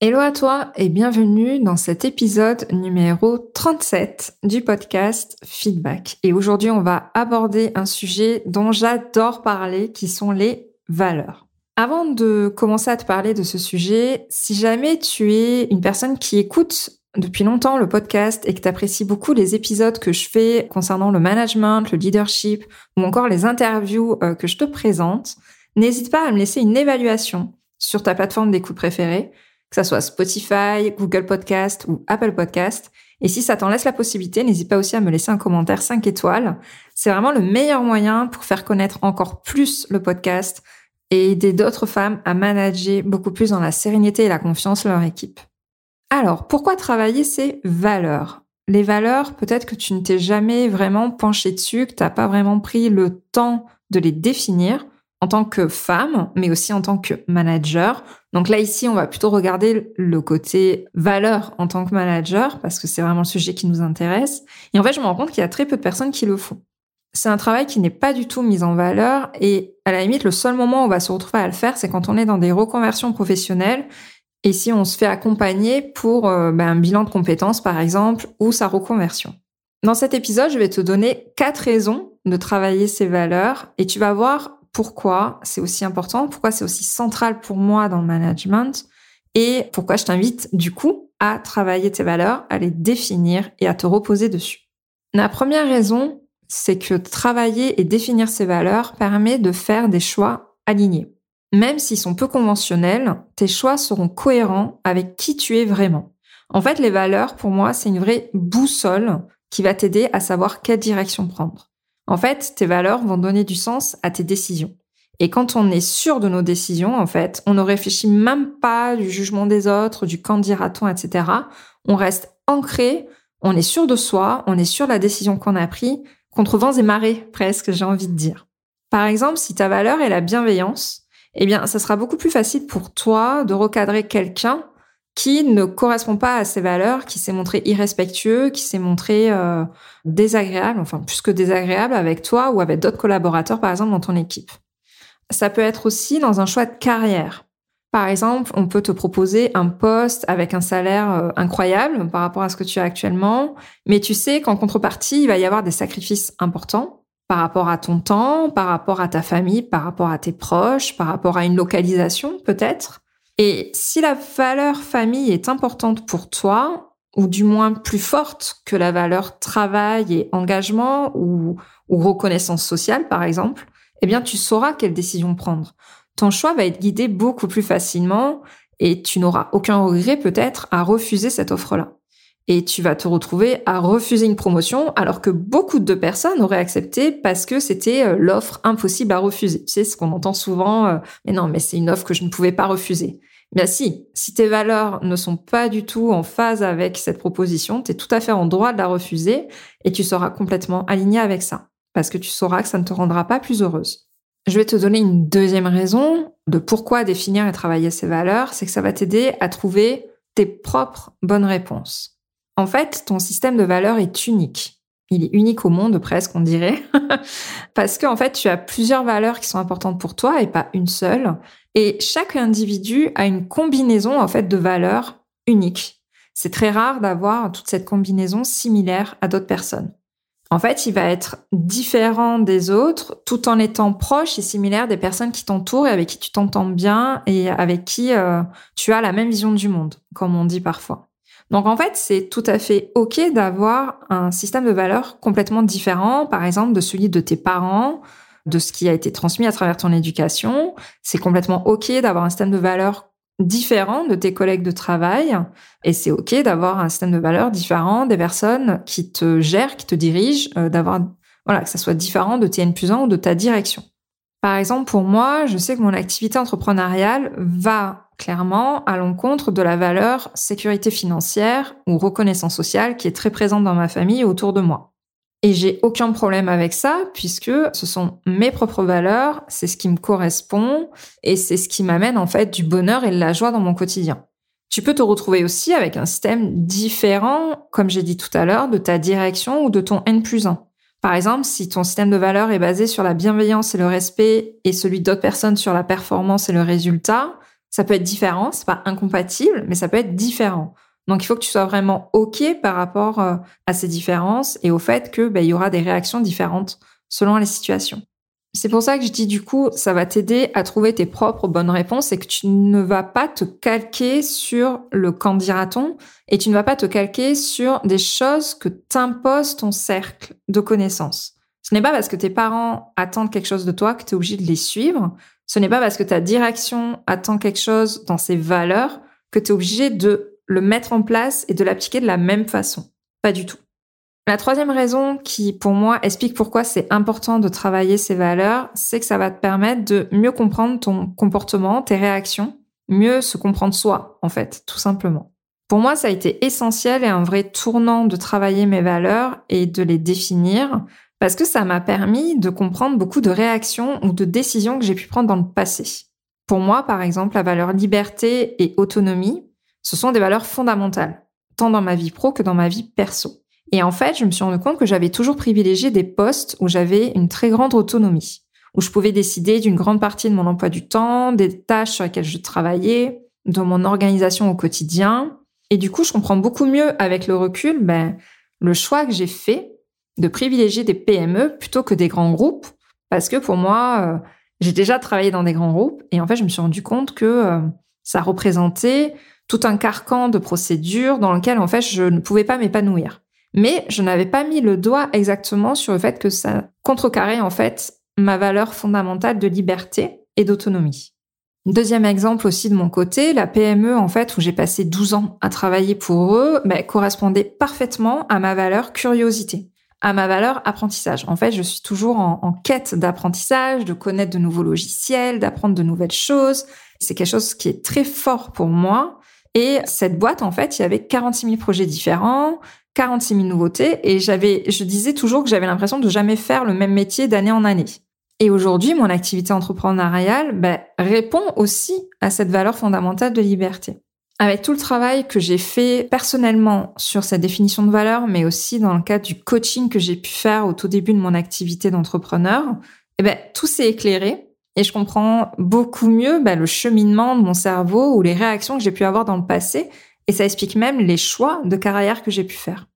Hello à toi et bienvenue dans cet épisode numéro 37 du podcast Feedback. Et aujourd'hui, on va aborder un sujet dont j'adore parler qui sont les valeurs. Avant de commencer à te parler de ce sujet, si jamais tu es une personne qui écoute depuis longtemps le podcast et que tu apprécies beaucoup les épisodes que je fais concernant le management, le leadership ou encore les interviews euh, que je te présente, n'hésite pas à me laisser une évaluation sur ta plateforme d'écoute préférée que ça soit Spotify, Google Podcast ou Apple Podcast. Et si ça t'en laisse la possibilité, n'hésite pas aussi à me laisser un commentaire 5 étoiles. C'est vraiment le meilleur moyen pour faire connaître encore plus le podcast et aider d'autres femmes à manager beaucoup plus dans la sérénité et la confiance leur équipe. Alors, pourquoi travailler ces valeurs? Les valeurs, peut-être que tu ne t'es jamais vraiment penché dessus, que tu n'as pas vraiment pris le temps de les définir en tant que femme, mais aussi en tant que manager. Donc là, ici, on va plutôt regarder le côté valeur en tant que manager, parce que c'est vraiment le sujet qui nous intéresse. Et en fait, je me rends compte qu'il y a très peu de personnes qui le font. C'est un travail qui n'est pas du tout mis en valeur et à la limite, le seul moment où on va se retrouver à le faire, c'est quand on est dans des reconversions professionnelles et si on se fait accompagner pour euh, ben, un bilan de compétences, par exemple, ou sa reconversion. Dans cet épisode, je vais te donner quatre raisons de travailler ces valeurs et tu vas voir pourquoi c'est aussi important, pourquoi c'est aussi central pour moi dans le management et pourquoi je t'invite du coup à travailler tes valeurs, à les définir et à te reposer dessus. La première raison, c'est que travailler et définir ces valeurs permet de faire des choix alignés. Même s'ils sont peu conventionnels, tes choix seront cohérents avec qui tu es vraiment. En fait, les valeurs, pour moi, c'est une vraie boussole qui va t'aider à savoir quelle direction prendre. En fait, tes valeurs vont donner du sens à tes décisions. Et quand on est sûr de nos décisions, en fait, on ne réfléchit même pas du jugement des autres, du quand dira-t-on, etc. On reste ancré, on est sûr de soi, on est sûr de la décision qu'on a prise, contre vents et marées, presque, j'ai envie de dire. Par exemple, si ta valeur est la bienveillance, eh bien, ça sera beaucoup plus facile pour toi de recadrer quelqu'un qui ne correspond pas à ses valeurs, qui s'est montré irrespectueux, qui s'est montré euh, désagréable, enfin plus que désagréable avec toi ou avec d'autres collaborateurs, par exemple, dans ton équipe. Ça peut être aussi dans un choix de carrière. Par exemple, on peut te proposer un poste avec un salaire euh, incroyable par rapport à ce que tu as actuellement, mais tu sais qu'en contrepartie, il va y avoir des sacrifices importants par rapport à ton temps, par rapport à ta famille, par rapport à tes proches, par rapport à une localisation peut-être. Et si la valeur famille est importante pour toi, ou du moins plus forte que la valeur travail et engagement ou, reconnaissance sociale, par exemple, eh bien, tu sauras quelle décision prendre. Ton choix va être guidé beaucoup plus facilement et tu n'auras aucun regret peut-être à refuser cette offre-là. Et tu vas te retrouver à refuser une promotion alors que beaucoup de personnes auraient accepté parce que c'était euh, l'offre impossible à refuser. Tu sais, ce qu'on entend souvent, euh, mais non, mais c'est une offre que je ne pouvais pas refuser. Bien si, si tes valeurs ne sont pas du tout en phase avec cette proposition, tu es tout à fait en droit de la refuser et tu seras complètement aligné avec ça, parce que tu sauras que ça ne te rendra pas plus heureuse. Je vais te donner une deuxième raison de pourquoi définir et travailler ces valeurs, c'est que ça va t'aider à trouver tes propres bonnes réponses. En fait, ton système de valeurs est unique il est unique au monde presque, on dirait, parce qu'en fait, tu as plusieurs valeurs qui sont importantes pour toi et pas une seule. Et chaque individu a une combinaison en fait de valeurs uniques. C'est très rare d'avoir toute cette combinaison similaire à d'autres personnes. En fait, il va être différent des autres tout en étant proche et similaire des personnes qui t'entourent et avec qui tu t'entends bien et avec qui euh, tu as la même vision du monde, comme on dit parfois. Donc en fait, c'est tout à fait OK d'avoir un système de valeurs complètement différent, par exemple de celui de tes parents, de ce qui a été transmis à travers ton éducation. C'est complètement OK d'avoir un système de valeurs différent de tes collègues de travail et c'est OK d'avoir un système de valeurs différent des personnes qui te gèrent, qui te dirigent, euh, d'avoir voilà, que ça soit différent de tes N plus 1 ou de ta direction. Par exemple, pour moi, je sais que mon activité entrepreneuriale va clairement à l'encontre de la valeur sécurité financière ou reconnaissance sociale qui est très présente dans ma famille et autour de moi. Et j'ai aucun problème avec ça puisque ce sont mes propres valeurs, c'est ce qui me correspond et c'est ce qui m'amène en fait du bonheur et de la joie dans mon quotidien. Tu peux te retrouver aussi avec un système différent, comme j'ai dit tout à l'heure, de ta direction ou de ton N plus 1. Par exemple, si ton système de valeurs est basé sur la bienveillance et le respect et celui d'autres personnes sur la performance et le résultat, ça peut être différent, c'est pas incompatible, mais ça peut être différent. Donc il faut que tu sois vraiment OK par rapport euh, à ces différences et au fait que ben, il y aura des réactions différentes selon les situations. C'est pour ça que je dis du coup, ça va t'aider à trouver tes propres bonnes réponses et que tu ne vas pas te calquer sur le candidaton et tu ne vas pas te calquer sur des choses que t'impose ton cercle de connaissances. Ce n'est pas parce que tes parents attendent quelque chose de toi que tu es obligé de les suivre. Ce n'est pas parce que ta direction attend quelque chose dans ses valeurs que tu es obligé de le mettre en place et de l'appliquer de la même façon. Pas du tout. La troisième raison qui, pour moi, explique pourquoi c'est important de travailler ces valeurs, c'est que ça va te permettre de mieux comprendre ton comportement, tes réactions, mieux se comprendre soi, en fait, tout simplement. Pour moi, ça a été essentiel et un vrai tournant de travailler mes valeurs et de les définir parce que ça m'a permis de comprendre beaucoup de réactions ou de décisions que j'ai pu prendre dans le passé. Pour moi, par exemple, la valeur liberté et autonomie, ce sont des valeurs fondamentales, tant dans ma vie pro que dans ma vie perso. Et en fait, je me suis rendu compte que j'avais toujours privilégié des postes où j'avais une très grande autonomie, où je pouvais décider d'une grande partie de mon emploi du temps, des tâches sur lesquelles je travaillais, de mon organisation au quotidien. Et du coup, je comprends beaucoup mieux avec le recul ben, le choix que j'ai fait de privilégier des PME plutôt que des grands groupes, parce que pour moi, euh, j'ai déjà travaillé dans des grands groupes, et en fait, je me suis rendu compte que euh, ça représentait tout un carcan de procédures dans lequel, en fait, je ne pouvais pas m'épanouir. Mais je n'avais pas mis le doigt exactement sur le fait que ça contrecarrait, en fait, ma valeur fondamentale de liberté et d'autonomie. Deuxième exemple aussi de mon côté, la PME, en fait, où j'ai passé 12 ans à travailler pour eux, bah, correspondait parfaitement à ma valeur curiosité à ma valeur apprentissage. En fait, je suis toujours en, quête d'apprentissage, de connaître de nouveaux logiciels, d'apprendre de nouvelles choses. C'est quelque chose qui est très fort pour moi. Et cette boîte, en fait, il y avait 46 000 projets différents, 46 000 nouveautés, et j'avais, je disais toujours que j'avais l'impression de jamais faire le même métier d'année en année. Et aujourd'hui, mon activité entrepreneuriale ben, répond aussi à cette valeur fondamentale de liberté. Avec tout le travail que j'ai fait personnellement sur cette définition de valeur, mais aussi dans le cadre du coaching que j'ai pu faire au tout début de mon activité d'entrepreneur, eh ben, tout s'est éclairé et je comprends beaucoup mieux bah, le cheminement de mon cerveau ou les réactions que j'ai pu avoir dans le passé. Et ça explique même les choix de carrière que j'ai pu faire.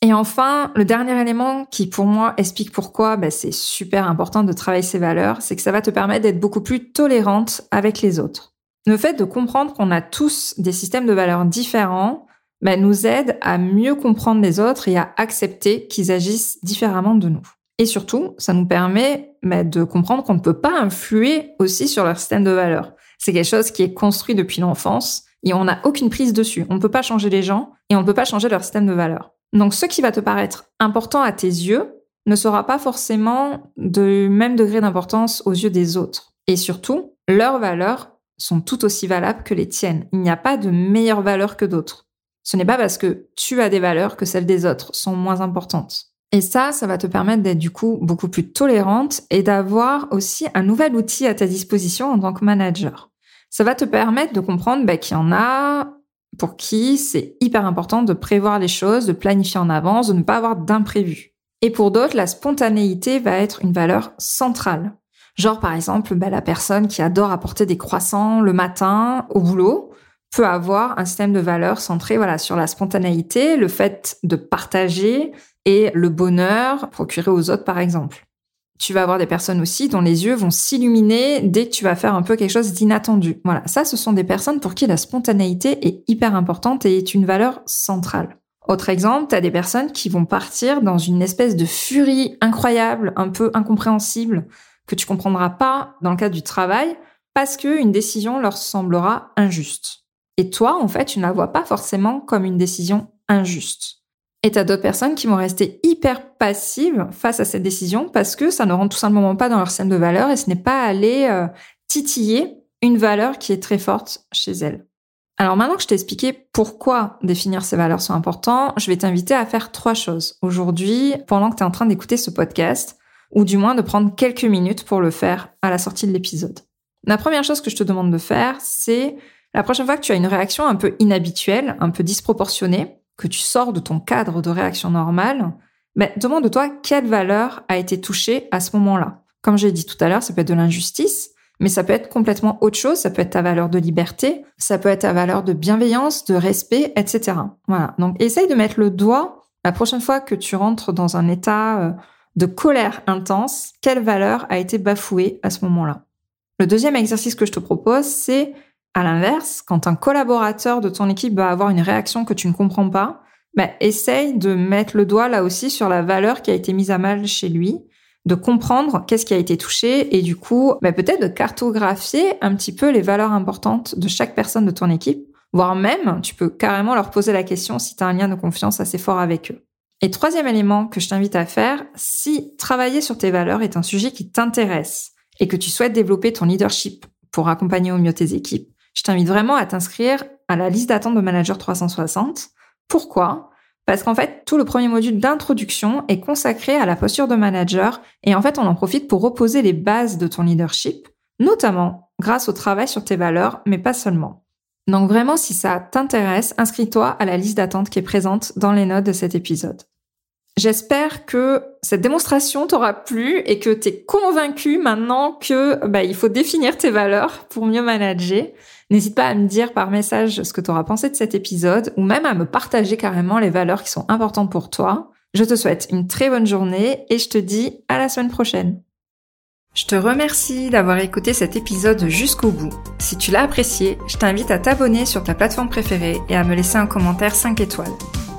Et enfin, le dernier élément qui pour moi explique pourquoi bah, c'est super important de travailler ces valeurs, c'est que ça va te permettre d'être beaucoup plus tolérante avec les autres. Le fait de comprendre qu'on a tous des systèmes de valeurs différents bah, nous aide à mieux comprendre les autres et à accepter qu'ils agissent différemment de nous. Et surtout, ça nous permet bah, de comprendre qu'on ne peut pas influer aussi sur leur système de valeurs. C'est quelque chose qui est construit depuis l'enfance et on n'a aucune prise dessus. On ne peut pas changer les gens et on ne peut pas changer leur système de valeurs. Donc ce qui va te paraître important à tes yeux ne sera pas forcément du même degré d'importance aux yeux des autres. Et surtout, leurs valeurs sont tout aussi valables que les tiennes. Il n'y a pas de meilleures valeurs que d'autres. Ce n'est pas parce que tu as des valeurs que celles des autres sont moins importantes. Et ça, ça va te permettre d'être du coup beaucoup plus tolérante et d'avoir aussi un nouvel outil à ta disposition en tant que manager. Ça va te permettre de comprendre bah, qu'il y en a pour qui c'est hyper important de prévoir les choses, de planifier en avance, de ne pas avoir d'imprévus. Et pour d'autres, la spontanéité va être une valeur centrale. Genre par exemple, bah, la personne qui adore apporter des croissants le matin au boulot peut avoir un système de valeurs centré voilà sur la spontanéité, le fait de partager, et le bonheur procuré aux autres, par exemple. Tu vas avoir des personnes aussi dont les yeux vont s'illuminer dès que tu vas faire un peu quelque chose d'inattendu. Voilà, ça, ce sont des personnes pour qui la spontanéité est hyper importante et est une valeur centrale. Autre exemple, tu as des personnes qui vont partir dans une espèce de furie incroyable, un peu incompréhensible, que tu comprendras pas dans le cadre du travail, parce qu'une décision leur semblera injuste. Et toi, en fait, tu ne la vois pas forcément comme une décision injuste. Et t'as d'autres personnes qui vont rester hyper passives face à cette décision parce que ça ne rentre tout simplement pas dans leur scène de valeur et ce n'est pas aller euh, titiller une valeur qui est très forte chez elle. Alors maintenant que je t'ai expliqué pourquoi définir ces valeurs sont importantes, je vais t'inviter à faire trois choses aujourd'hui pendant que tu es en train d'écouter ce podcast, ou du moins de prendre quelques minutes pour le faire à la sortie de l'épisode. La première chose que je te demande de faire, c'est la prochaine fois que tu as une réaction un peu inhabituelle, un peu disproportionnée, que tu sors de ton cadre de réaction normale, ben, demande-toi quelle valeur a été touchée à ce moment-là. Comme j'ai dit tout à l'heure, ça peut être de l'injustice, mais ça peut être complètement autre chose. Ça peut être ta valeur de liberté, ça peut être ta valeur de bienveillance, de respect, etc. Voilà. Donc, essaye de mettre le doigt la prochaine fois que tu rentres dans un état euh, de colère intense, quelle valeur a été bafouée à ce moment-là? Le deuxième exercice que je te propose, c'est à l'inverse, quand un collaborateur de ton équipe va avoir une réaction que tu ne comprends pas, bah, essaye de mettre le doigt là aussi sur la valeur qui a été mise à mal chez lui, de comprendre qu'est-ce qui a été touché et du coup, bah, peut-être de cartographier un petit peu les valeurs importantes de chaque personne de ton équipe, voire même, tu peux carrément leur poser la question si tu as un lien de confiance assez fort avec eux. Et troisième élément que je t'invite à faire, si travailler sur tes valeurs est un sujet qui t'intéresse et que tu souhaites développer ton leadership pour accompagner au mieux tes équipes, je t'invite vraiment à t'inscrire à la liste d'attente de Manager 360. Pourquoi? Parce qu'en fait, tout le premier module d'introduction est consacré à la posture de manager et en fait, on en profite pour reposer les bases de ton leadership, notamment grâce au travail sur tes valeurs, mais pas seulement. Donc vraiment, si ça t'intéresse, inscris-toi à la liste d'attente qui est présente dans les notes de cet épisode. J'espère que cette démonstration t'aura plu et que t'es convaincu maintenant que bah, il faut définir tes valeurs pour mieux manager. N'hésite pas à me dire par message ce que tu auras pensé de cet épisode ou même à me partager carrément les valeurs qui sont importantes pour toi. Je te souhaite une très bonne journée et je te dis à la semaine prochaine. Je te remercie d'avoir écouté cet épisode jusqu'au bout. Si tu l'as apprécié, je t'invite à t'abonner sur ta plateforme préférée et à me laisser un commentaire 5 étoiles.